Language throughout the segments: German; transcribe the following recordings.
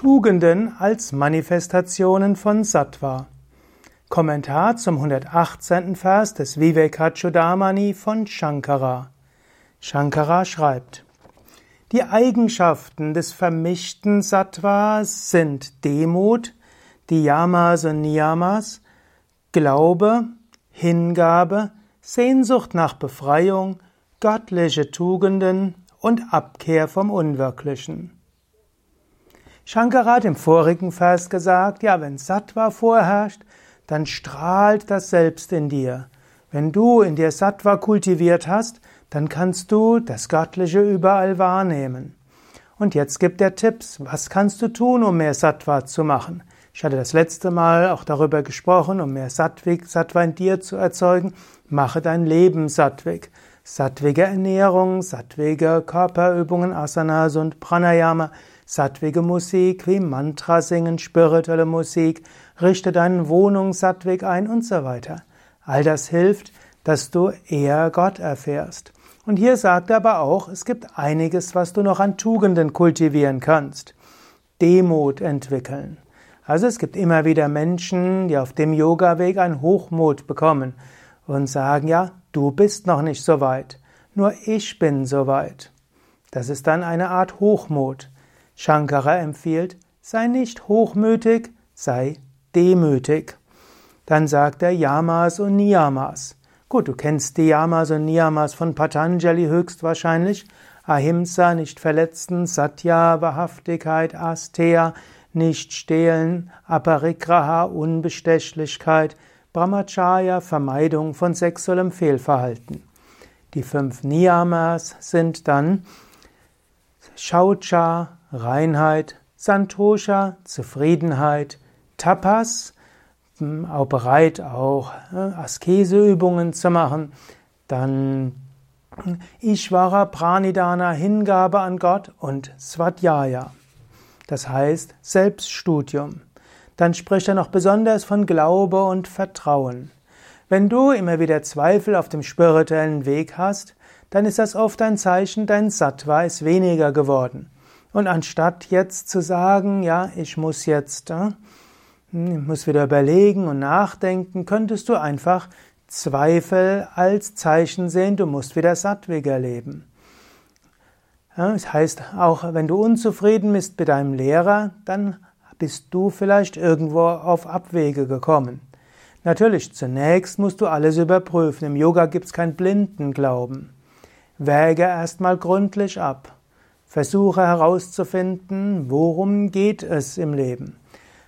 Tugenden als Manifestationen von Sattva. Kommentar zum 118. Vers des Vivekachudamani von Shankara. Shankara schreibt, die Eigenschaften des vermischten Sattva sind Demut, die Yamas und Niyamas, Glaube, Hingabe, Sehnsucht nach Befreiung, göttliche Tugenden und Abkehr vom Unwirklichen. Shankara hat im vorigen Vers gesagt, ja, wenn Sattva vorherrscht, dann strahlt das Selbst in dir. Wenn du in dir Sattva kultiviert hast, dann kannst du das Göttliche überall wahrnehmen. Und jetzt gibt er Tipps. Was kannst du tun, um mehr Sattva zu machen? Ich hatte das letzte Mal auch darüber gesprochen, um mehr Sattvik, Sattva in dir zu erzeugen. Mache dein Leben Sattvik. Sattvige Ernährung, sattvige Körperübungen, Asanas und Pranayama, sattwige Musik wie Mantra singen, spirituelle Musik, richte deine Wohnung sattwig ein und so weiter. All das hilft, dass du eher Gott erfährst. Und hier sagt er aber auch, es gibt einiges, was du noch an Tugenden kultivieren kannst. Demut entwickeln. Also es gibt immer wieder Menschen, die auf dem Yoga-Weg einen Hochmut bekommen und sagen, ja, du bist noch nicht so weit, nur ich bin so weit. Das ist dann eine Art Hochmut. Shankara empfiehlt, sei nicht hochmütig, sei demütig. Dann sagt er Yamas und Niyamas. Gut, du kennst die Yamas und Niyamas von Patanjali höchstwahrscheinlich. Ahimsa, nicht verletzen, Satya, Wahrhaftigkeit, Asteya, nicht stehlen, Aparigraha, Unbestechlichkeit, Brahmacharya, Vermeidung von sexuellem Fehlverhalten. Die fünf Niyamas sind dann Shaucha, Reinheit, Santosha, Zufriedenheit, Tapas, hm, auch bereit, auch äh, Askeseübungen zu machen, dann hm, Ishvara Pranidana, Hingabe an Gott und Svadhyaya. Das heißt Selbststudium. Dann spricht er noch besonders von Glaube und Vertrauen. Wenn du immer wieder Zweifel auf dem spirituellen Weg hast, dann ist das oft ein Zeichen, dein Sattva ist weniger geworden. Und anstatt jetzt zu sagen, ja, ich muss jetzt, äh, ich muss wieder überlegen und nachdenken, könntest du einfach Zweifel als Zeichen sehen, du musst wieder sattwiger leben. Ja, das heißt, auch wenn du unzufrieden bist mit deinem Lehrer, dann bist du vielleicht irgendwo auf Abwege gekommen. Natürlich, zunächst musst du alles überprüfen. Im Yoga gibt es keinen blinden Glauben. Wäge erstmal gründlich ab. Versuche herauszufinden, worum geht es im Leben.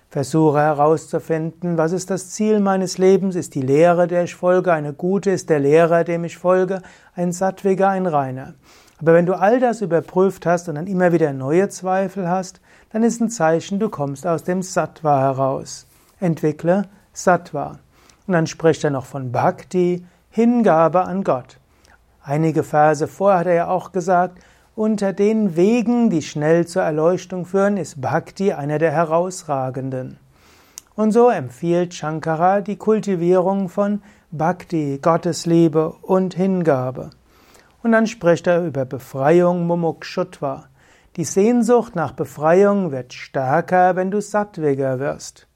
Versuche herauszufinden, was ist das Ziel meines Lebens? Ist die Lehre, der ich folge, eine gute? Ist der Lehrer, dem ich folge, ein sattwiger, ein reiner? Aber wenn du all das überprüft hast und dann immer wieder neue Zweifel hast, dann ist ein Zeichen, du kommst aus dem Sattva heraus. Entwickle Sattva. Und dann spricht er noch von Bhakti, Hingabe an Gott. Einige Verse vorher hat er ja auch gesagt, unter den Wegen, die schnell zur Erleuchtung führen, ist Bhakti einer der herausragenden. Und so empfiehlt Shankara die Kultivierung von Bhakti, Gottesliebe und Hingabe. Und dann spricht er über Befreiung Mumukshutva. Die Sehnsucht nach Befreiung wird stärker, wenn du sattwiger wirst.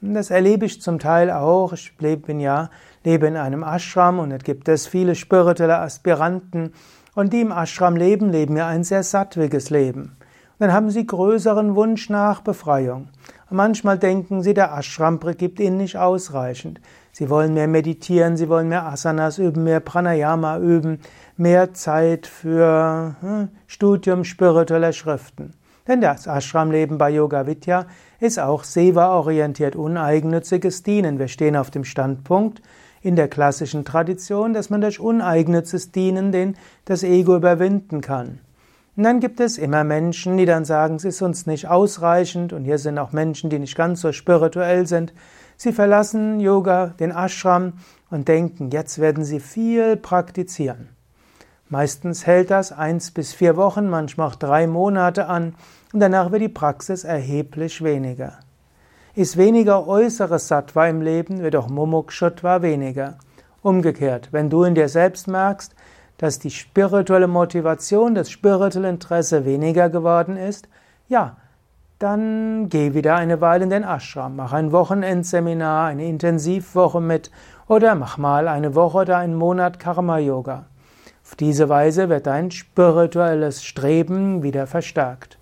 Das erlebe ich zum Teil auch. Ich lebe, ja, lebe in einem Ashram und es gibt es viele spirituelle Aspiranten, und die im Ashram leben, leben ja ein sehr sattwiges Leben. Und dann haben sie größeren Wunsch nach Befreiung. Und manchmal denken sie, der Ashram gibt ihnen nicht ausreichend. Sie wollen mehr meditieren, sie wollen mehr Asanas üben, mehr Pranayama üben, mehr Zeit für hm, Studium spiritueller Schriften. Denn das Ashram-Leben bei Yoga Vidya ist auch seva-orientiert, uneigennütziges Dienen. Wir stehen auf dem Standpunkt, in der klassischen Tradition, dass man durch uneigennützes Dienen den, das Ego überwinden kann. Und dann gibt es immer Menschen, die dann sagen, es ist uns nicht ausreichend, und hier sind auch Menschen, die nicht ganz so spirituell sind. Sie verlassen Yoga, den Ashram, und denken, jetzt werden sie viel praktizieren. Meistens hält das eins bis vier Wochen, manchmal auch drei Monate an, und danach wird die Praxis erheblich weniger. Ist weniger äußeres Sattva im Leben, wird auch Mumukshutva weniger. Umgekehrt, wenn du in dir selbst merkst, dass die spirituelle Motivation, das spirituelle Interesse weniger geworden ist, ja, dann geh wieder eine Weile in den Ashram, mach ein Wochenendseminar, eine Intensivwoche mit oder mach mal eine Woche oder einen Monat Karma Yoga. Auf diese Weise wird dein spirituelles Streben wieder verstärkt.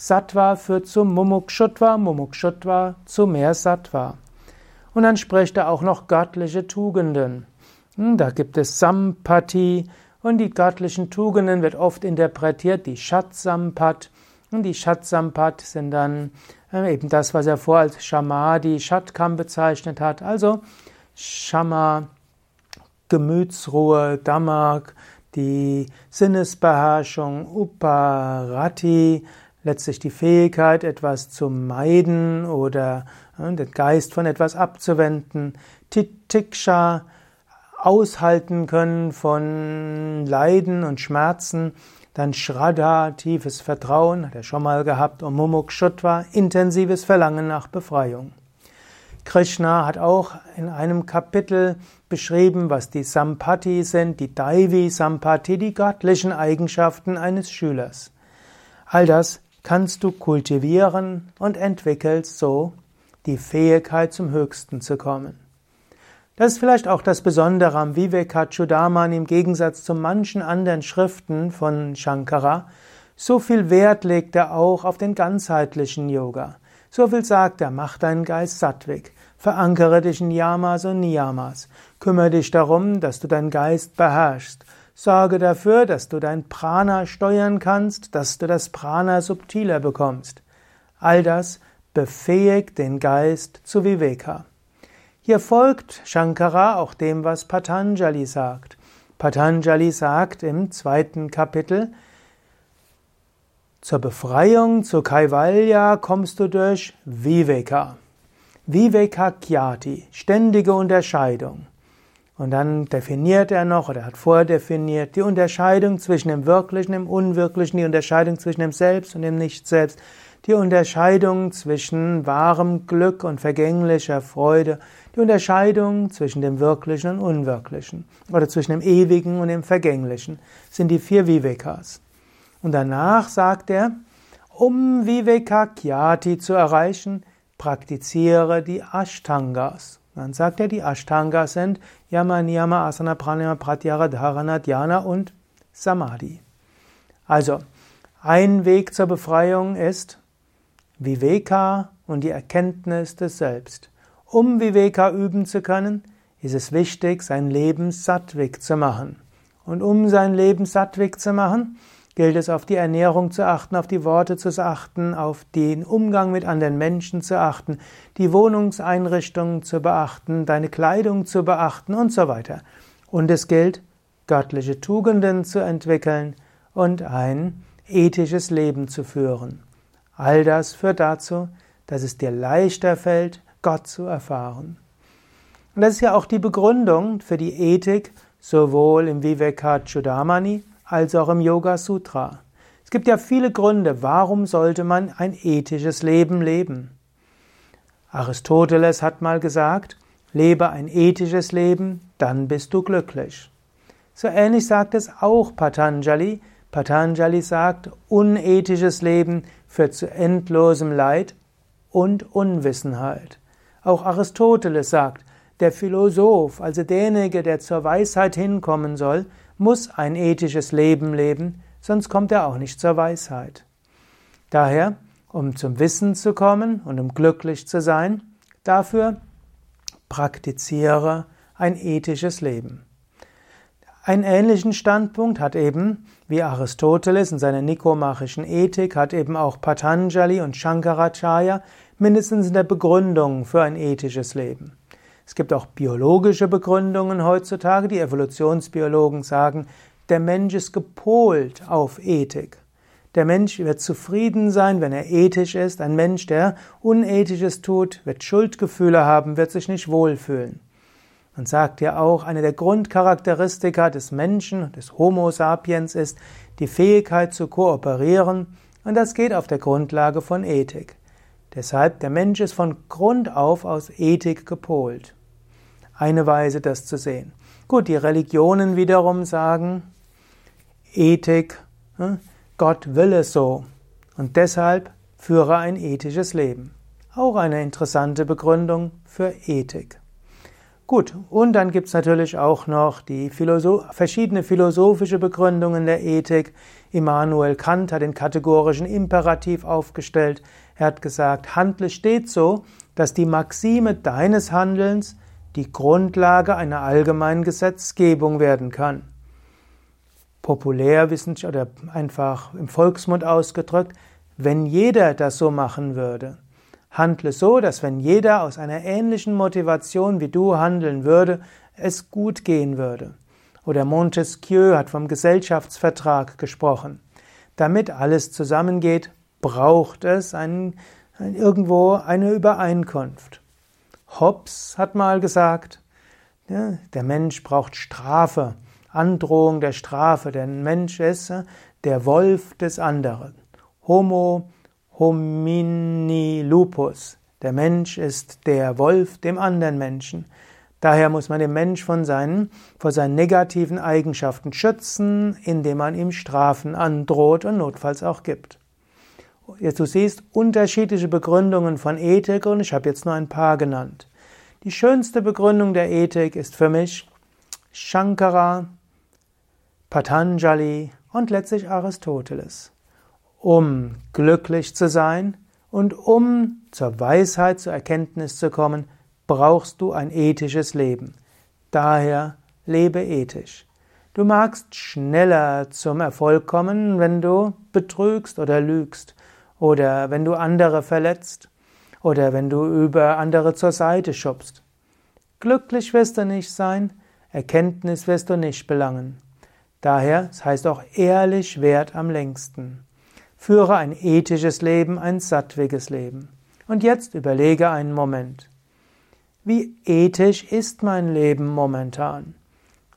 Sattva führt zu Mumukshutva, Mumukshutva zu mehr Sattva. Und dann spricht er auch noch göttliche Tugenden. Hm, da gibt es Sampati und die göttlichen Tugenden wird oft interpretiert, die Shat-Sampat. Und die Shat-Sampat sind dann äh, eben das, was er vor als Shamadi, Shatkam bezeichnet hat. Also Shama, Gemütsruhe, Dhamma, die Sinnesbeherrschung, Uparati, letztlich die Fähigkeit, etwas zu meiden oder äh, den Geist von etwas abzuwenden. Titiksha, aushalten können von Leiden und Schmerzen. Dann Shraddha, tiefes Vertrauen, hat er schon mal gehabt. Und Mumukshutva, intensives Verlangen nach Befreiung. Krishna hat auch in einem Kapitel beschrieben, was die Sampati sind, die Daivi Sampati, die göttlichen Eigenschaften eines Schülers. All das kannst du kultivieren und entwickelst so die Fähigkeit zum Höchsten zu kommen. Das ist vielleicht auch das Besondere am Vivekachudaman im Gegensatz zu manchen anderen Schriften von Shankara. So viel Wert legt er auch auf den ganzheitlichen Yoga. So viel sagt er, mach deinen Geist sattwig, verankere dich in Yamas und Niyamas, kümmere dich darum, dass du deinen Geist beherrschst, sorge dafür, dass du dein Prana steuern kannst, dass du das Prana subtiler bekommst. All das befähigt den Geist zu Viveka. Hier folgt Shankara auch dem, was Patanjali sagt. Patanjali sagt im zweiten Kapitel, zur Befreiung, zur Kaivalya kommst du durch Viveka. Viveka Kyati, ständige Unterscheidung. Und dann definiert er noch, oder hat vordefiniert, die Unterscheidung zwischen dem Wirklichen, dem Unwirklichen, die Unterscheidung zwischen dem Selbst und dem Nicht-Selbst, die Unterscheidung zwischen wahrem Glück und vergänglicher Freude, die Unterscheidung zwischen dem Wirklichen und Unwirklichen oder zwischen dem Ewigen und dem Vergänglichen sind die vier Vivekas. Und danach sagt er, um Viveka Kyati zu erreichen, praktiziere die Ashtangas. Dann sagt er, die Ashtangas sind Yama, Niyama, Asana, Pranayama, Pratyahara, Dharana, Dhyana und Samadhi. Also, ein Weg zur Befreiung ist Viveka und die Erkenntnis des Selbst. Um Viveka üben zu können, ist es wichtig, sein Leben sattwig zu machen. Und um sein Leben sattwig zu machen, gilt es auf die Ernährung zu achten, auf die Worte zu achten, auf den Umgang mit anderen Menschen zu achten, die Wohnungseinrichtungen zu beachten, deine Kleidung zu beachten und so weiter. Und es gilt, göttliche Tugenden zu entwickeln und ein ethisches Leben zu führen. All das führt dazu, dass es dir leichter fällt, Gott zu erfahren. Und das ist ja auch die Begründung für die Ethik, sowohl im Vivekachudamani als auch im Yoga Sutra. Es gibt ja viele Gründe, warum sollte man ein ethisches Leben leben. Aristoteles hat mal gesagt, lebe ein ethisches Leben, dann bist du glücklich. So ähnlich sagt es auch Patanjali. Patanjali sagt, unethisches Leben führt zu endlosem Leid und Unwissenheit. Auch Aristoteles sagt, der Philosoph, also derjenige, der zur Weisheit hinkommen soll, muss ein ethisches Leben leben, sonst kommt er auch nicht zur Weisheit. Daher, um zum Wissen zu kommen und um glücklich zu sein, dafür praktiziere ein ethisches Leben. Einen ähnlichen Standpunkt hat eben, wie Aristoteles in seiner nikomachischen Ethik, hat eben auch Patanjali und Shankaracharya mindestens in der Begründung für ein ethisches Leben. Es gibt auch biologische Begründungen heutzutage. Die Evolutionsbiologen sagen, der Mensch ist gepolt auf Ethik. Der Mensch wird zufrieden sein, wenn er ethisch ist. Ein Mensch, der Unethisches tut, wird Schuldgefühle haben, wird sich nicht wohlfühlen. Man sagt ja auch, eine der Grundcharakteristika des Menschen, des Homo sapiens ist die Fähigkeit zu kooperieren und das geht auf der Grundlage von Ethik. Deshalb, der Mensch ist von Grund auf aus Ethik gepolt. Eine Weise, das zu sehen. Gut, die Religionen wiederum sagen, Ethik, hm, Gott will es so. Und deshalb führe ein ethisches Leben. Auch eine interessante Begründung für Ethik. Gut, und dann gibt's natürlich auch noch die Philosoph verschiedene philosophische Begründungen der Ethik. Immanuel Kant hat den kategorischen Imperativ aufgestellt. Er hat gesagt, handle stets so, dass die Maxime deines Handelns die Grundlage einer allgemeinen Gesetzgebung werden kann. Populärwissenschaft oder einfach im Volksmund ausgedrückt, wenn jeder das so machen würde. Handle so, dass wenn jeder aus einer ähnlichen Motivation wie du handeln würde, es gut gehen würde. Oder Montesquieu hat vom Gesellschaftsvertrag gesprochen. Damit alles zusammengeht, braucht es ein, ein, irgendwo eine Übereinkunft. Hobbes hat mal gesagt, ja, der Mensch braucht Strafe, Androhung der Strafe. Der Mensch ist der Wolf des anderen. Homo homini lupus. Der Mensch ist der Wolf dem anderen Menschen. Daher muss man den Mensch von seinen, vor seinen negativen Eigenschaften schützen, indem man ihm Strafen androht und notfalls auch gibt. Du siehst unterschiedliche Begründungen von Ethik und ich habe jetzt nur ein paar genannt. Die schönste Begründung der Ethik ist für mich Shankara, Patanjali und letztlich Aristoteles. Um glücklich zu sein und um zur Weisheit, zur Erkenntnis zu kommen, brauchst du ein ethisches Leben. Daher lebe ethisch. Du magst schneller zum Erfolg kommen, wenn du betrügst oder lügst oder wenn du andere verletzt oder wenn du über andere zur Seite schubst. Glücklich wirst du nicht sein, Erkenntnis wirst du nicht belangen. Daher, es heißt auch ehrlich wert am längsten. Führe ein ethisches Leben, ein sattwiges Leben. Und jetzt überlege einen Moment. Wie ethisch ist mein Leben momentan?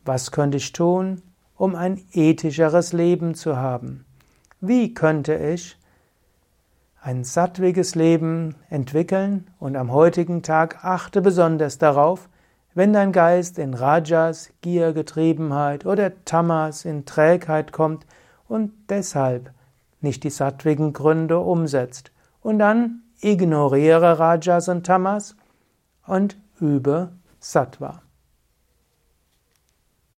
Was könnte ich tun, um ein ethischeres Leben zu haben? Wie könnte ich ein sattwiges Leben entwickeln und am heutigen Tag achte besonders darauf, wenn dein Geist in Rajas, Giergetriebenheit oder Tamas in Trägheit kommt und deshalb nicht die sattwigen Gründe umsetzt. Und dann ignoriere Rajas und Tamas und übe Sattva.